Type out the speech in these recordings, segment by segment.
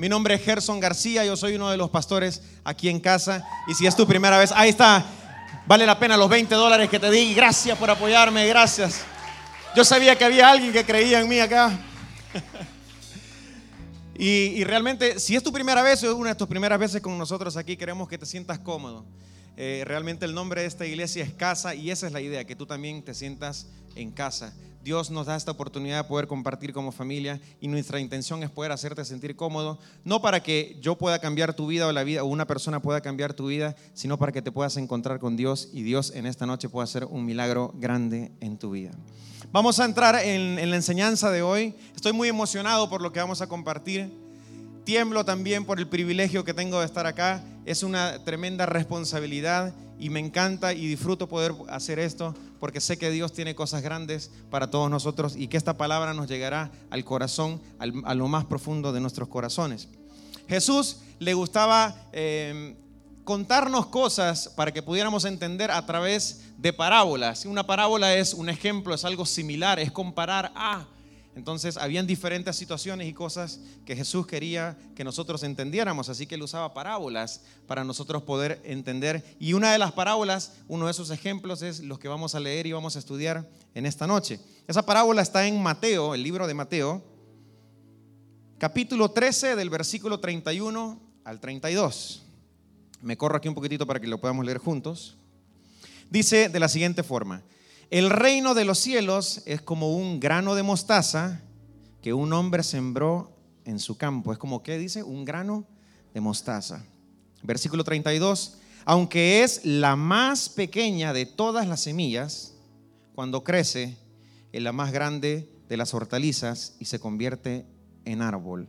Mi nombre es Gerson García, yo soy uno de los pastores aquí en casa. Y si es tu primera vez, ahí está. Vale la pena los 20 dólares que te di. Gracias por apoyarme, gracias. Yo sabía que había alguien que creía en mí acá. Y, realmente, si es tu primera vez o una de tus primeras veces con nosotros aquí, queremos que te sientas cómodo. Eh, realmente el nombre de esta iglesia es casa y esa es la idea, que tú también te sientas en casa. Dios nos da esta oportunidad de poder compartir como familia y nuestra intención es poder hacerte sentir cómodo, no para que yo pueda cambiar tu vida o la vida o una persona pueda cambiar tu vida, sino para que te puedas encontrar con Dios y Dios en esta noche pueda hacer un milagro grande en tu vida. Vamos a entrar en, en la enseñanza de hoy. Estoy muy emocionado por lo que vamos a compartir. Tiemblo también por el privilegio que tengo de estar acá. Es una tremenda responsabilidad y me encanta y disfruto poder hacer esto porque sé que Dios tiene cosas grandes para todos nosotros y que esta palabra nos llegará al corazón, a lo más profundo de nuestros corazones. Jesús le gustaba eh, contarnos cosas para que pudiéramos entender a través de parábolas. Una parábola es un ejemplo, es algo similar, es comparar a... Entonces, habían diferentes situaciones y cosas que Jesús quería que nosotros entendiéramos, así que él usaba parábolas para nosotros poder entender. Y una de las parábolas, uno de esos ejemplos es los que vamos a leer y vamos a estudiar en esta noche. Esa parábola está en Mateo, el libro de Mateo, capítulo 13 del versículo 31 al 32. Me corro aquí un poquitito para que lo podamos leer juntos. Dice de la siguiente forma. El reino de los cielos es como un grano de mostaza que un hombre sembró en su campo. Es como, ¿qué dice? Un grano de mostaza. Versículo 32. Aunque es la más pequeña de todas las semillas, cuando crece, es la más grande de las hortalizas y se convierte en árbol.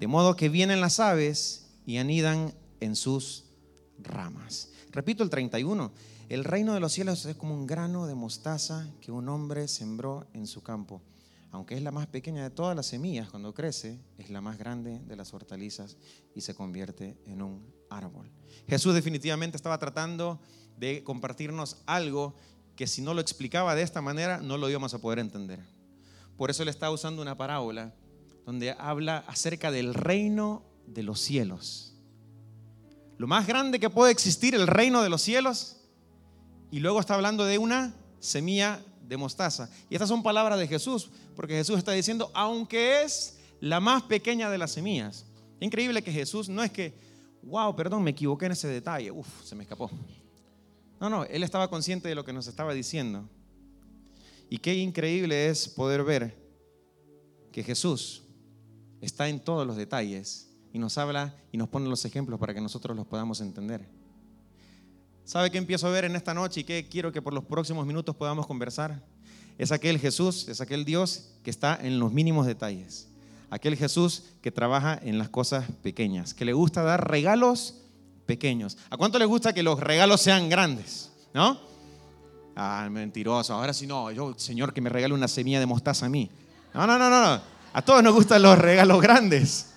De modo que vienen las aves y anidan en sus ramas. Repito el 31. El reino de los cielos es como un grano de mostaza que un hombre sembró en su campo. Aunque es la más pequeña de todas las semillas, cuando crece, es la más grande de las hortalizas y se convierte en un árbol. Jesús definitivamente estaba tratando de compartirnos algo que si no lo explicaba de esta manera no lo íbamos a poder entender. Por eso le está usando una parábola donde habla acerca del reino de los cielos. Lo más grande que puede existir, el reino de los cielos, y luego está hablando de una semilla de mostaza. Y estas son palabras de Jesús, porque Jesús está diciendo, aunque es la más pequeña de las semillas. Increíble que Jesús no es que, wow, perdón, me equivoqué en ese detalle, uf, se me escapó. No, no, él estaba consciente de lo que nos estaba diciendo. Y qué increíble es poder ver que Jesús está en todos los detalles y nos habla y nos pone los ejemplos para que nosotros los podamos entender. ¿Sabe qué empiezo a ver en esta noche y qué quiero que por los próximos minutos podamos conversar? Es aquel Jesús, es aquel Dios que está en los mínimos detalles. Aquel Jesús que trabaja en las cosas pequeñas, que le gusta dar regalos pequeños. ¿A cuánto le gusta que los regalos sean grandes? ¿No? Ah, mentiroso. Ahora sí no, yo, Señor, que me regale una semilla de mostaza a mí. No, no, no, no. A todos nos gustan los regalos grandes.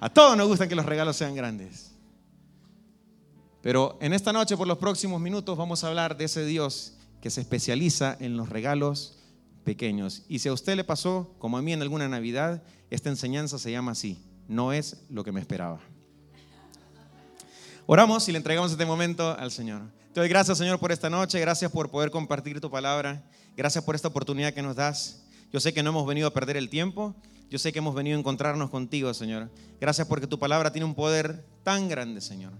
A todos nos gustan que los regalos sean grandes. Pero en esta noche, por los próximos minutos, vamos a hablar de ese Dios que se especializa en los regalos pequeños. Y si a usted le pasó, como a mí en alguna Navidad, esta enseñanza se llama así, no es lo que me esperaba. Oramos y le entregamos este momento al Señor. Te gracias, Señor, por esta noche, gracias por poder compartir tu palabra, gracias por esta oportunidad que nos das. Yo sé que no hemos venido a perder el tiempo, yo sé que hemos venido a encontrarnos contigo, Señor. Gracias porque tu palabra tiene un poder tan grande, Señor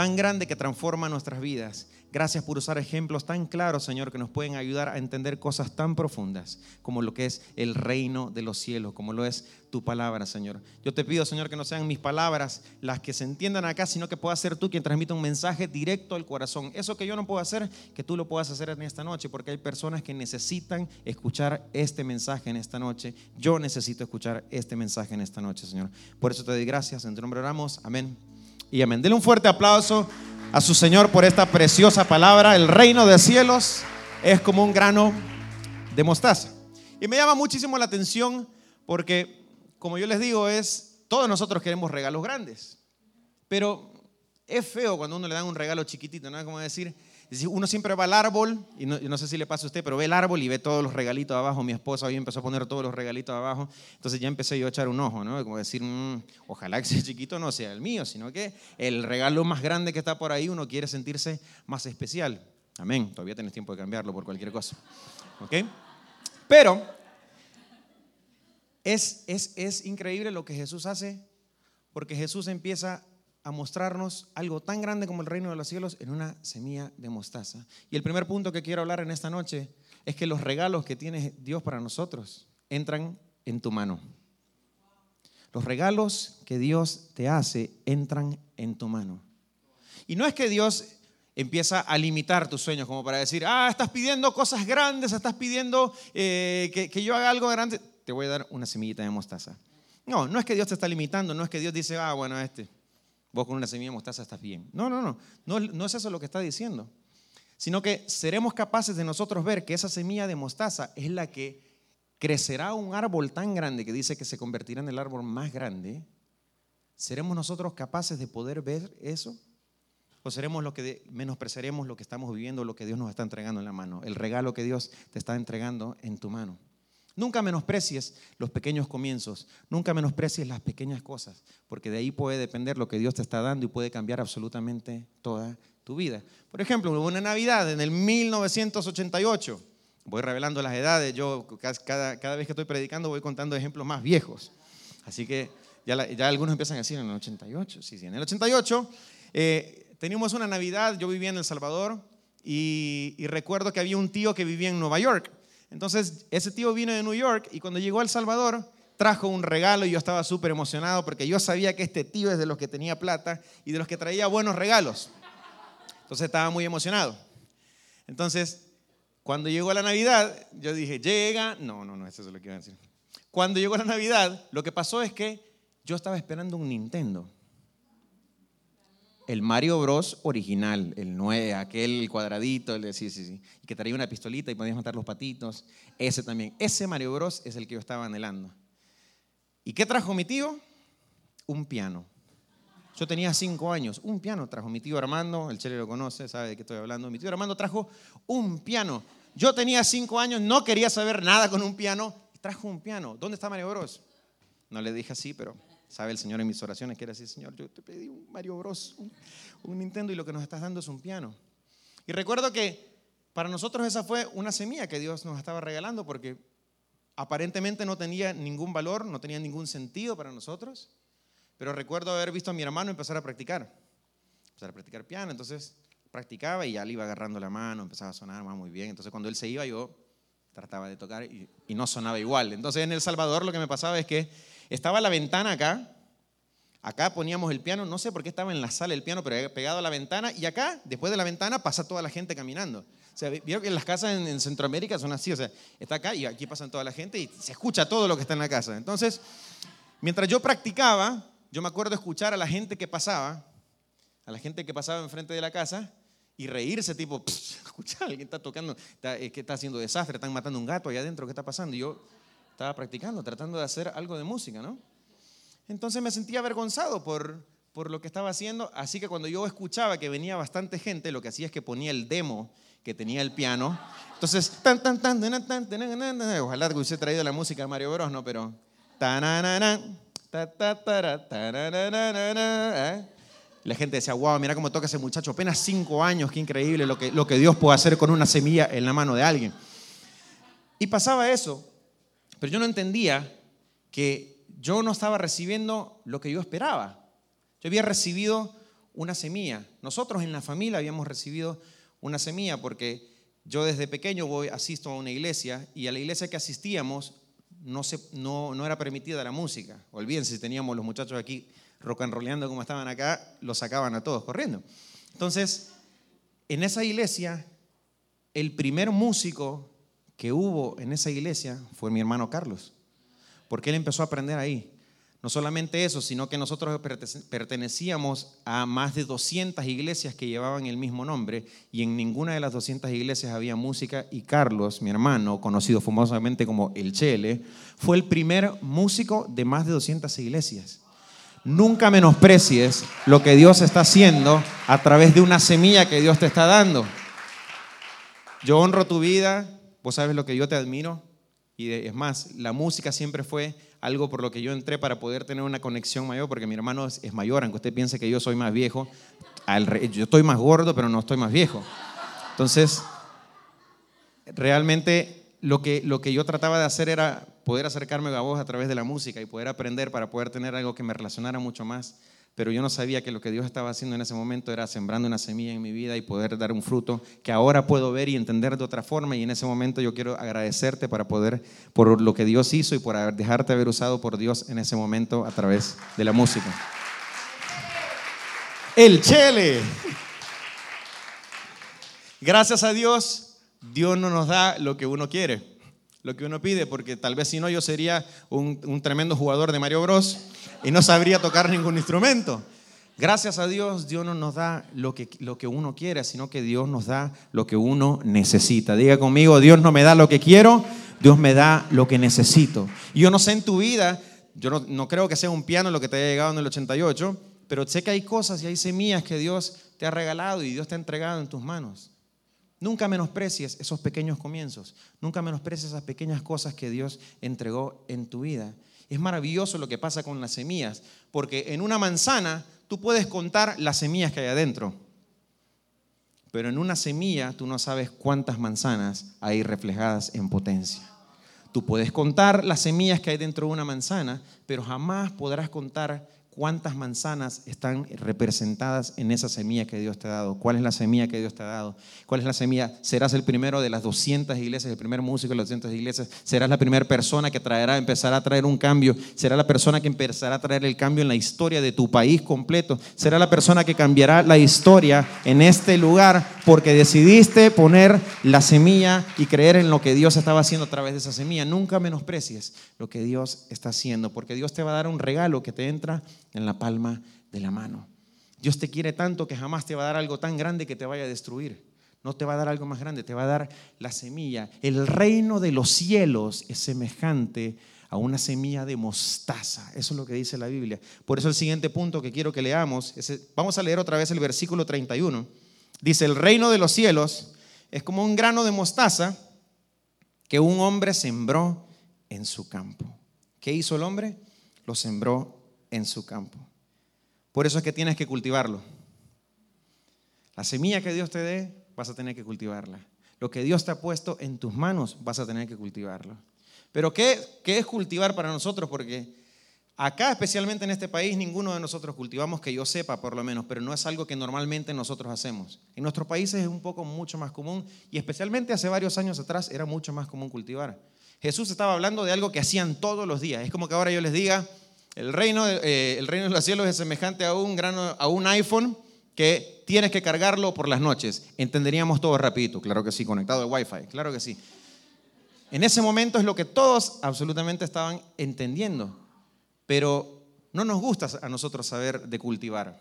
tan grande que transforma nuestras vidas. Gracias por usar ejemplos tan claros, Señor, que nos pueden ayudar a entender cosas tan profundas como lo que es el reino de los cielos, como lo es tu palabra, Señor. Yo te pido, Señor, que no sean mis palabras las que se entiendan acá, sino que pueda ser tú quien transmita un mensaje directo al corazón. Eso que yo no puedo hacer, que tú lo puedas hacer en esta noche, porque hay personas que necesitan escuchar este mensaje en esta noche. Yo necesito escuchar este mensaje en esta noche, Señor. Por eso te doy gracias. En tu nombre oramos. Amén y amén. Denle un fuerte aplauso a su Señor por esta preciosa palabra. El reino de cielos es como un grano de mostaza. Y me llama muchísimo la atención porque, como yo les digo, es, todos nosotros queremos regalos grandes. Pero es feo cuando uno le dan un regalo chiquitito, ¿no? Como decir, Uno siempre va al árbol, y no, no, sé si le pasa a usted, pero ve el árbol y ve todos los regalitos abajo. Mi esposa hoy empezó a poner todos los regalitos abajo. Entonces ya empecé yo a echar un ojo, ¿no? Como decir, mm, ojalá que ese chiquito no sea el mío, sino que el regalo más grande que está por ahí, uno quiere sentirse más especial. Amén. Todavía tenés tiempo de cambiarlo por cualquier cosa. ¿Ok? Pero es, es, es increíble lo que Jesús hace, porque Jesús empieza a mostrarnos algo tan grande como el reino de los cielos en una semilla de mostaza. Y el primer punto que quiero hablar en esta noche es que los regalos que tiene Dios para nosotros entran en tu mano. Los regalos que Dios te hace entran en tu mano. Y no es que Dios empieza a limitar tus sueños, como para decir, ah, estás pidiendo cosas grandes, estás pidiendo eh, que, que yo haga algo grande, te voy a dar una semillita de mostaza. No, no es que Dios te está limitando, no es que Dios dice, ah, bueno, este, Vos con una semilla de mostaza estás bien. No, no, no, no, no es eso lo que está diciendo. Sino que seremos capaces de nosotros ver que esa semilla de mostaza es la que crecerá un árbol tan grande que dice que se convertirá en el árbol más grande. ¿Seremos nosotros capaces de poder ver eso? ¿O seremos los que menospreciaremos lo que estamos viviendo, lo que Dios nos está entregando en la mano, el regalo que Dios te está entregando en tu mano? Nunca menosprecies los pequeños comienzos, nunca menosprecies las pequeñas cosas, porque de ahí puede depender lo que Dios te está dando y puede cambiar absolutamente toda tu vida. Por ejemplo, hubo una Navidad en el 1988, voy revelando las edades, yo cada, cada vez que estoy predicando voy contando ejemplos más viejos, así que ya, algunos empiezan a decir en el 88, sí, sí, en el 88 eh, teníamos una Navidad, yo vivía en El Salvador y recuerdo que había un tío que vivía en Nueva York. Entonces, ese tío vino de New York y cuando llegó a El Salvador, trajo un regalo y yo estaba súper emocionado porque yo sabía que este tío es de los que tenía plata y de los que traía buenos regalos. Entonces estaba muy emocionado. Entonces, cuando llegó la Navidad, yo dije, llega, no, no, no, eso es lo que iba a decir. Cuando llegó la Navidad, lo que pasó es que yo estaba esperando un Nintendo el Mario Bros original, el 9, aquel cuadradito, el de, sí, sí, sí, que traía una pistolita y podías matar los patitos, ese también. Ese Mario Bros es el que yo estaba anhelando. ¿Y qué trajo mi tío? Un piano. Yo tenía cinco años, un piano trajo mi tío Armando, el Chele lo conoce, sabe de qué estoy hablando. Mi tío Armando trajo un piano. Yo tenía cinco años, no quería saber nada con un piano, trajo un piano. ¿Dónde está Mario Bros? No le dije así, pero Sabe el Señor en mis oraciones que era así, Señor, yo te pedí un Mario Bros, un, Nintendo y lo que nos estás dando es un piano. Y recuerdo que para nosotros esa fue una semilla que Dios nos estaba regalando porque aparentemente no tenía ningún valor, no tenía ningún sentido para nosotros. Pero recuerdo haber visto a mi hermano empezar a practicar, empezar a practicar piano. Entonces practicaba y ya le iba agarrando la mano, empezaba a sonar muy bien. Entonces cuando él se iba yo trataba de tocar y no sonaba igual. Entonces en El Salvador lo que me pasaba es que estaba la ventana acá. Acá poníamos el piano, no sé por qué estaba en la sala el piano, pero pegado a la ventana. Y acá, después de la ventana, pasa toda la gente caminando. O sea, vieron que las casas en, Centroamérica son así. O sea, está acá y aquí pasan toda la gente y se escucha todo lo que está en la casa. Entonces, mientras yo practicaba, yo me acuerdo escuchar a la gente que pasaba, a la gente que pasaba enfrente de la casa y reírse, tipo, escucha, alguien está tocando, está, que está haciendo desastre, están matando un gato allá adentro, ¿qué está pasando? Y yo estaba practicando, tratando de hacer algo de música, ¿no? Entonces me sentía avergonzado por, por lo que estaba haciendo, así que cuando yo escuchaba que venía bastante gente, lo que hacía es que ponía el demo que tenía el piano. Entonces, tan, tan, tan, tan, tan, tan, ojalá que hubiese traído la música de Mario Bros, ¿no? Pero, la gente decía, wow, mira cómo toca ese muchacho, apenas cinco años, qué increíble lo que, lo que Dios puede hacer con una semilla en la mano de alguien. Y pasaba eso, pero yo no entendía que yo no estaba recibiendo lo que yo esperaba. Yo había recibido una semilla. Nosotros en la familia habíamos recibido una semilla porque yo desde pequeño voy, asisto a una iglesia y a la iglesia que asistíamos no, se, no, no era permitida la música. Olvídense, si teníamos los muchachos aquí rock and rollando como estaban acá, los sacaban a todos corriendo. Entonces, en esa iglesia, el primer músico que hubo en esa iglesia fue mi hermano Carlos, porque él empezó a aprender ahí. No solamente eso, sino que nosotros pertenecíamos a más de 200 iglesias que llevaban el mismo nombre y en ninguna de las 200 iglesias había música y Carlos, mi hermano, conocido famosamente como El Chele, fue el primer músico de más de 200 iglesias. Nunca menosprecies lo que Dios está haciendo a través de una semilla que Dios te está dando. Yo honro tu vida, vos sabes lo que yo te admiro. Y es más, la música siempre fue algo por lo que yo entré para poder tener una conexión mayor, porque mi hermano es, mayor, aunque usted piense que yo soy más viejo. yo estoy más gordo, pero no estoy más viejo. Entonces, realmente lo que, lo que yo trataba de hacer era poder acercarme a vos a través de la música y poder aprender para poder tener algo que me relacionara mucho más. Pero yo no sabía que lo que Dios estaba haciendo en ese momento era sembrando una semilla en mi vida y poder dar un fruto que ahora puedo ver y entender de otra forma. Y en ese momento yo quiero agradecerte para poder, por lo que Dios hizo y por dejarte haber usado por Dios en ese momento a través de la música. El Chele. Gracias a Dios, Dios no nos da lo que uno quiere, lo que uno pide, porque tal vez si no yo sería un, tremendo jugador de Mario Bros y no sabría tocar ningún instrumento. Gracias a Dios, Dios no nos da lo que, lo que uno quiere, sino que Dios nos da lo que uno necesita. Diga conmigo, Dios no me da lo que quiero, Dios me da lo que necesito. Y yo no sé en tu vida, yo no, no creo que sea un piano lo que te haya llegado en el 88, pero sé que hay cosas y hay semillas que Dios te ha regalado y Dios te ha entregado en tus manos. Nunca menosprecies esos pequeños comienzos. Nunca menosprecies esas pequeñas cosas que Dios entregó en tu vida. Es maravilloso lo que pasa con las semillas, porque en una manzana tú puedes contar las semillas que hay adentro, pero en una semilla tú no sabes cuántas manzanas hay reflejadas en potencia. Tú puedes contar las semillas que hay dentro de una manzana, pero jamás podrás contar cuántas manzanas están representadas en esa semilla que Dios te ha dado. ¿Cuál es la semilla que Dios te ha dado? ¿Cuál es la semilla? Serás el primero de las 200 iglesias, el primer músico de las 200 iglesias. Serás la primera persona que traerá, empezará a traer un cambio. Será la persona que empezará a traer el cambio en la historia de tu país completo. Será la persona que cambiará la historia en este lugar porque decidiste poner la semilla y creer en lo que Dios estaba haciendo a través de esa semilla. Nunca menosprecies lo que Dios está haciendo porque Dios te va a dar un regalo que te entra en la palma de la mano. Dios te quiere tanto que jamás te va a dar algo tan grande que te vaya a destruir. No te va a dar algo más grande, te va a dar la semilla. El reino de los cielos es semejante a una semilla de mostaza. Eso es lo que dice la Biblia. Por eso el siguiente punto que quiero que leamos, vamos a leer otra vez el versículo 31. Dice, el reino de los cielos es como un grano de mostaza que un hombre sembró en su campo. ¿Qué hizo el hombre? Lo sembró en su campo. Por eso es que tienes que cultivarlo. La semilla que Dios te dé, vas a tener que cultivarla. Lo que Dios te ha puesto en tus manos, vas a tener que cultivarlo. Pero ¿qué, qué es cultivar para nosotros? Porque acá, especialmente en este país, ninguno de nosotros cultivamos, que yo sepa por lo menos, pero no es algo que normalmente nosotros hacemos. En nuestros países es un poco mucho más común y especialmente hace varios años atrás era mucho más común cultivar. Jesús estaba hablando de algo que hacían todos los días. Es como que ahora yo les diga, el reino, eh, el reino de los cielos es semejante a un, grano, a un iPhone que tienes que cargarlo por las noches. Entenderíamos todo rapidito, claro que sí, conectado al Wi-Fi, claro que sí. En ese momento es lo que todos absolutamente estaban entendiendo, pero no nos gusta a nosotros saber de cultivar.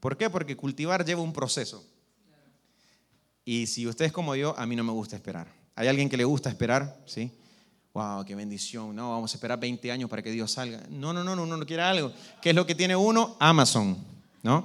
¿Por qué? Porque cultivar lleva un proceso. Y si usted es como yo, a mí no me gusta esperar. ¿Hay alguien que le gusta esperar? ¿Sí? Wow, qué bendición, no, vamos a esperar 20 años para que Dios salga. No, no, no, uno no quiere algo. ¿Qué es lo que tiene uno? Amazon, ¿no?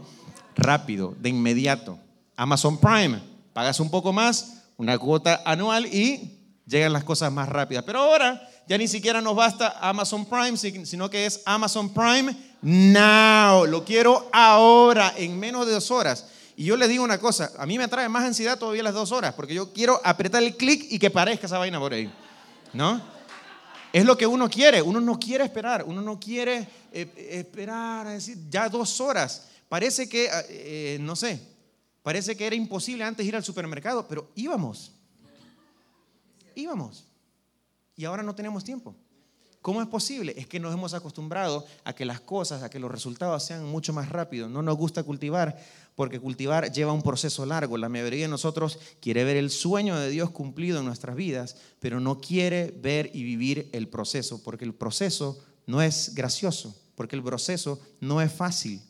Rápido, de inmediato. Amazon Prime, pagas un poco más, una cuota anual y llegan las cosas más rápidas. Pero ahora ya ni siquiera nos basta Amazon Prime, sino que es Amazon Prime Now. Lo quiero ahora, en menos de dos horas. Y yo les digo una cosa, a mí me atrae más ansiedad todavía las dos horas, porque yo quiero apretar el clic y que parezca esa vaina por ahí. ¿No? Es lo que uno quiere. Uno no quiere esperar. Uno no quiere eh, esperar a decir ya dos horas. Parece que, ah, eh, no sé, parece que era imposible antes ir al supermercado, pero íbamos. Íbamos. Y ahora no tenemos tiempo. ¿Cómo es posible? Es que nos hemos acostumbrado a que las cosas, a que los resultados sean mucho más rápidos. No nos gusta cultivar porque cultivar lleva un proceso largo. La mayoría de nosotros quiere ver el sueño de Dios cumplido en nuestras vidas, pero no quiere ver y vivir el proceso, porque el proceso no es gracioso, porque el proceso no es fácil.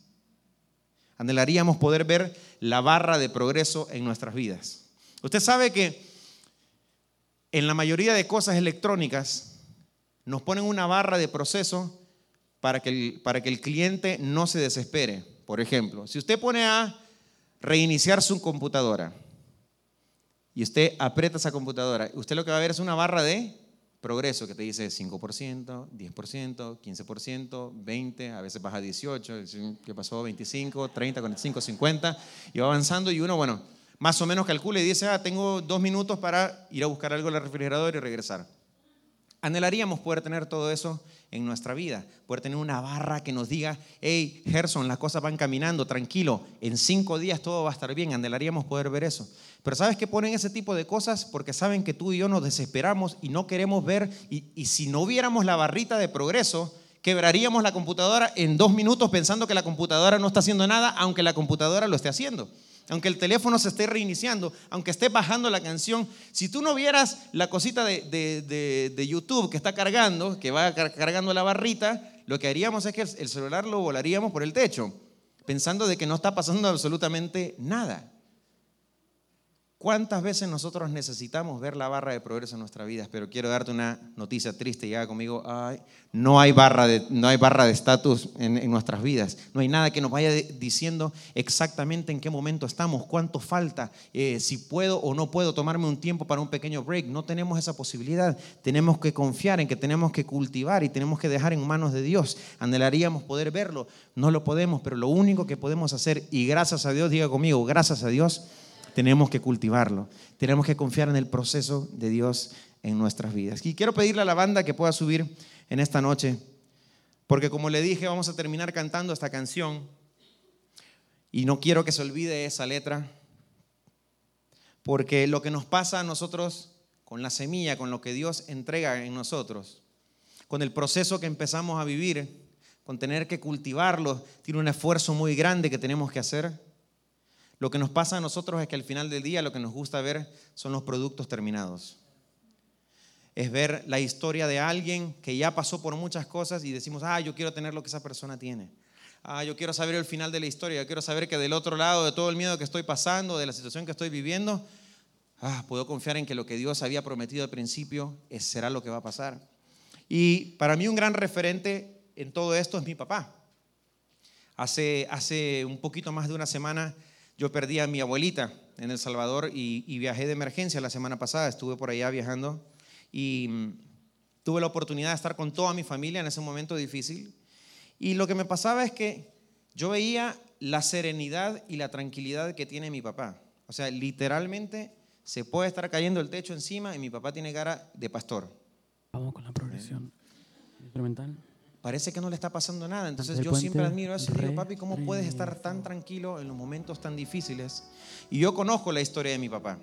Anhelaríamos poder ver la barra de progreso en nuestras vidas. Usted sabe que en la mayoría de cosas electrónicas nos ponen una barra de proceso para que el, para que el cliente no se desespere. Por ejemplo, si usted pone a reiniciar su computadora y usted aprieta esa computadora, usted lo que va a ver es una barra de progreso que te dice 5%, 10%, 15%, 20%, a veces baja a 18, ¿qué pasó? 25, 30, 45, 50, y va avanzando y uno, bueno, más o menos calcula y dice, ah, tengo dos minutos para ir a buscar algo en el refrigerador y regresar. Anhelaríamos poder tener todo eso en nuestra vida, poder tener una barra que nos diga, hey, Gerson, las cosas van caminando, tranquilo, en cinco días todo va a estar bien, anhelaríamos poder ver eso. Pero ¿sabes que ponen ese tipo de cosas? Porque saben que tú y yo nos desesperamos y no queremos ver, y, y si no viéramos la barrita de progreso, quebraríamos la computadora en dos minutos pensando que la computadora no está haciendo nada, aunque la computadora lo esté haciendo aunque el teléfono se esté reiniciando, aunque esté bajando la canción, si tú no vieras la cosita de, YouTube que está cargando, que va cargando la barrita, lo que haríamos es que el celular lo volaríamos por el techo, pensando de que no está pasando absolutamente nada. ¿Cuántas veces nosotros necesitamos ver la barra de progreso en nuestra vida? Pero quiero darte una noticia triste y conmigo, no hay barra de no hay barra de estatus en, en, nuestras vidas. No hay nada que nos vaya diciendo exactamente en qué momento estamos, cuánto falta, eh, si puedo o no puedo tomarme un tiempo para un pequeño break. No tenemos esa posibilidad. Tenemos que confiar en que tenemos que cultivar y tenemos que dejar en manos de Dios. Anhelaríamos poder verlo, no lo podemos, pero lo único que podemos hacer, y gracias a Dios, diga conmigo, gracias a Dios, tenemos que cultivarlo. Tenemos que confiar en el proceso de Dios en nuestras vidas. Y quiero pedirle a la banda que pueda subir en esta noche, porque como le dije, vamos a terminar cantando esta canción y no quiero que se olvide esa letra, porque lo que nos pasa a nosotros con la semilla, con lo que Dios entrega en nosotros, con el proceso que empezamos a vivir, con tener que cultivarlo, tiene un esfuerzo muy grande que tenemos que hacer. Lo que nos pasa a nosotros es que al final del día lo que nos gusta ver son los productos terminados. Es ver la historia de alguien que ya pasó por muchas cosas y decimos, ah, yo quiero tener lo que esa persona tiene. Ah, yo quiero saber el final de la historia, yo quiero saber que del otro lado de todo el miedo que estoy pasando, de la situación que estoy viviendo, ah, puedo confiar en que lo que Dios había prometido al principio será lo que va a pasar. Y para mí un gran referente en todo esto es mi papá. Hace, hace un poquito más de una semana yo perdí a mi abuelita en El Salvador y, viajé de emergencia la semana pasada, estuve por allá viajando y mm, tuve la oportunidad de estar con toda mi familia en ese momento difícil. Y lo que me pasaba es que yo veía la serenidad y la tranquilidad que tiene mi papá. O sea, literalmente se puede estar cayendo el techo encima y mi papá tiene cara de pastor. Vamos con la progresión instrumental parece que no le está pasando nada. Entonces yo siempre admiro eso y digo, papi, ¿cómo puedes estar tan tranquilo en los momentos tan difíciles? Y yo conozco la historia de mi papá.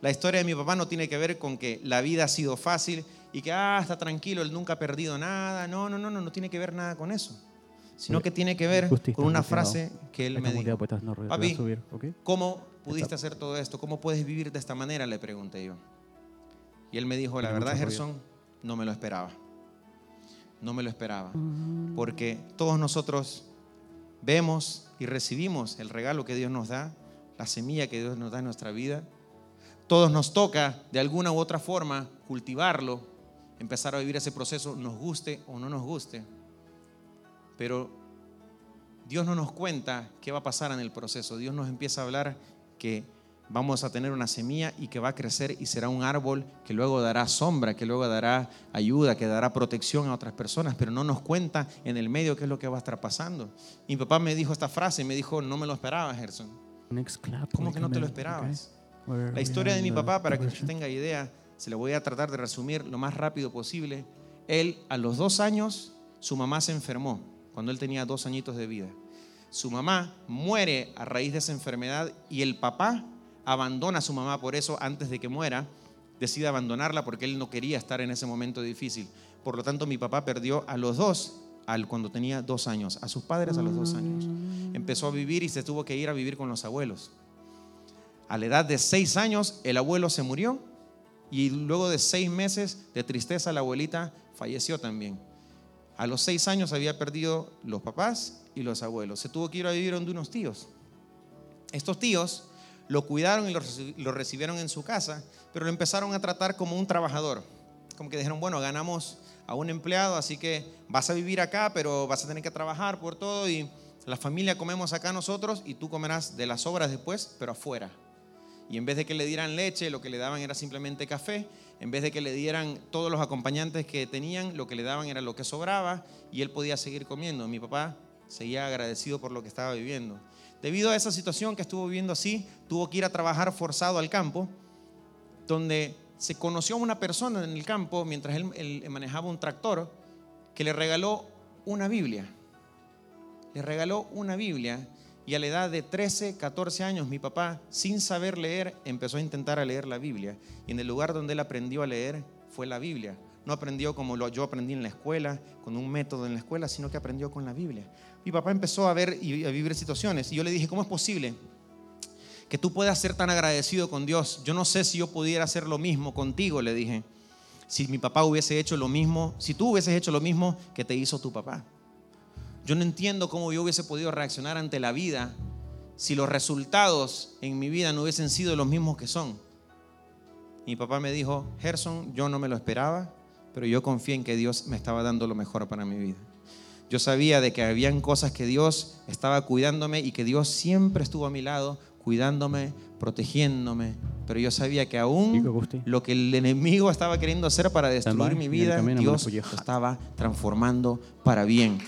La historia de mi papá no tiene que ver con que la vida ha sido fácil y que, ah, está tranquilo, él nunca ha perdido nada. No, no, no, no, no tiene que ver nada con eso. Sino que tiene que ver con una frase que él me dijo. Papi, ¿cómo pudiste hacer todo esto? ¿Cómo puedes vivir de esta manera? Le pregunté yo. Y él me dijo, la verdad, Gerson, no me lo esperaba no me lo esperaba. Porque todos nosotros vemos y recibimos el regalo que Dios nos da, la semilla que Dios nos da en nuestra vida. Todos nos toca de alguna u otra forma cultivarlo, empezar a vivir ese proceso, nos guste o no nos guste. Pero Dios no nos cuenta qué va a pasar en el proceso. Dios nos empieza a hablar que vamos a tener una semilla y que va a crecer y será un árbol que luego dará sombra, que luego dará ayuda, que dará protección a otras personas, pero no nos cuenta en el medio qué es lo que va a estar pasando. mi papá me dijo esta frase y me dijo, no me lo esperaba, Gerson. ¿Cómo que no te lo esperabas? La historia de mi papá, para que usted tenga idea, se la voy a tratar de resumir lo más rápido posible. Él, a los dos años, su mamá se enfermó, cuando él tenía dos añitos de vida. Su mamá muere a raíz de esa enfermedad y el papá abandona a su mamá por eso antes de que muera, decide abandonarla porque él no quería estar en ese momento difícil. Por lo tanto, mi papá perdió a los dos al, cuando tenía dos años, a sus padres a los dos años. Empezó a vivir y se tuvo que ir a vivir con los abuelos. A la edad de seis años, el abuelo se murió y luego de seis meses de tristeza, la abuelita falleció también. A los seis años había perdido los papás y los abuelos. Se tuvo que ir a vivir donde unos tíos. Estos tíos lo cuidaron y lo, recibieron en su casa, pero lo empezaron a tratar como un trabajador. Como que dijeron, bueno, ganamos a un empleado, así que vas a vivir acá, pero vas a tener que trabajar por todo y la familia comemos acá nosotros y tú comerás de las obras después, pero afuera. y en vez de que le dieran leche, lo que le daban era simplemente café. En vez de que le dieran todos los acompañantes que tenían, lo que le daban era lo que sobraba y él podía seguir comiendo. Mi papá seguía agradecido por lo que estaba viviendo. Debido a esa situación que estuvo viviendo así, tuvo que ir a trabajar forzado al campo, donde se conoció a una persona en el campo mientras él, él manejaba un tractor que le regaló una Biblia. Le regaló una Biblia y a la edad de 13, 14 años, mi papá, sin saber leer, empezó a intentar a leer la Biblia. Y en el lugar donde él aprendió a leer fue la Biblia. No aprendió como yo aprendí en la escuela, con un método en la escuela, sino que aprendió con la Biblia. Mi papá empezó a ver y a vivir situaciones. Y yo le dije, ¿cómo es posible que tú puedas ser tan agradecido con Dios? Yo no sé si yo pudiera hacer lo mismo contigo, le dije. Si mi papá hubiese hecho lo mismo, si tú hubieses hecho lo mismo que te hizo tu papá. Yo no entiendo cómo yo hubiese podido reaccionar ante la vida si los resultados en mi vida no hubiesen sido los mismos que son. Mi papá me dijo, Gerson, yo no me lo esperaba, pero yo confié en que Dios me estaba dando lo mejor para mi vida. Yo sabía de que habían cosas que Dios estaba cuidándome y que Dios siempre estuvo a mi lado, cuidándome, protegiéndome. Pero yo sabía que aún lo que el enemigo estaba queriendo hacer para destruir mi vida, Dios lo estaba transformando para bien.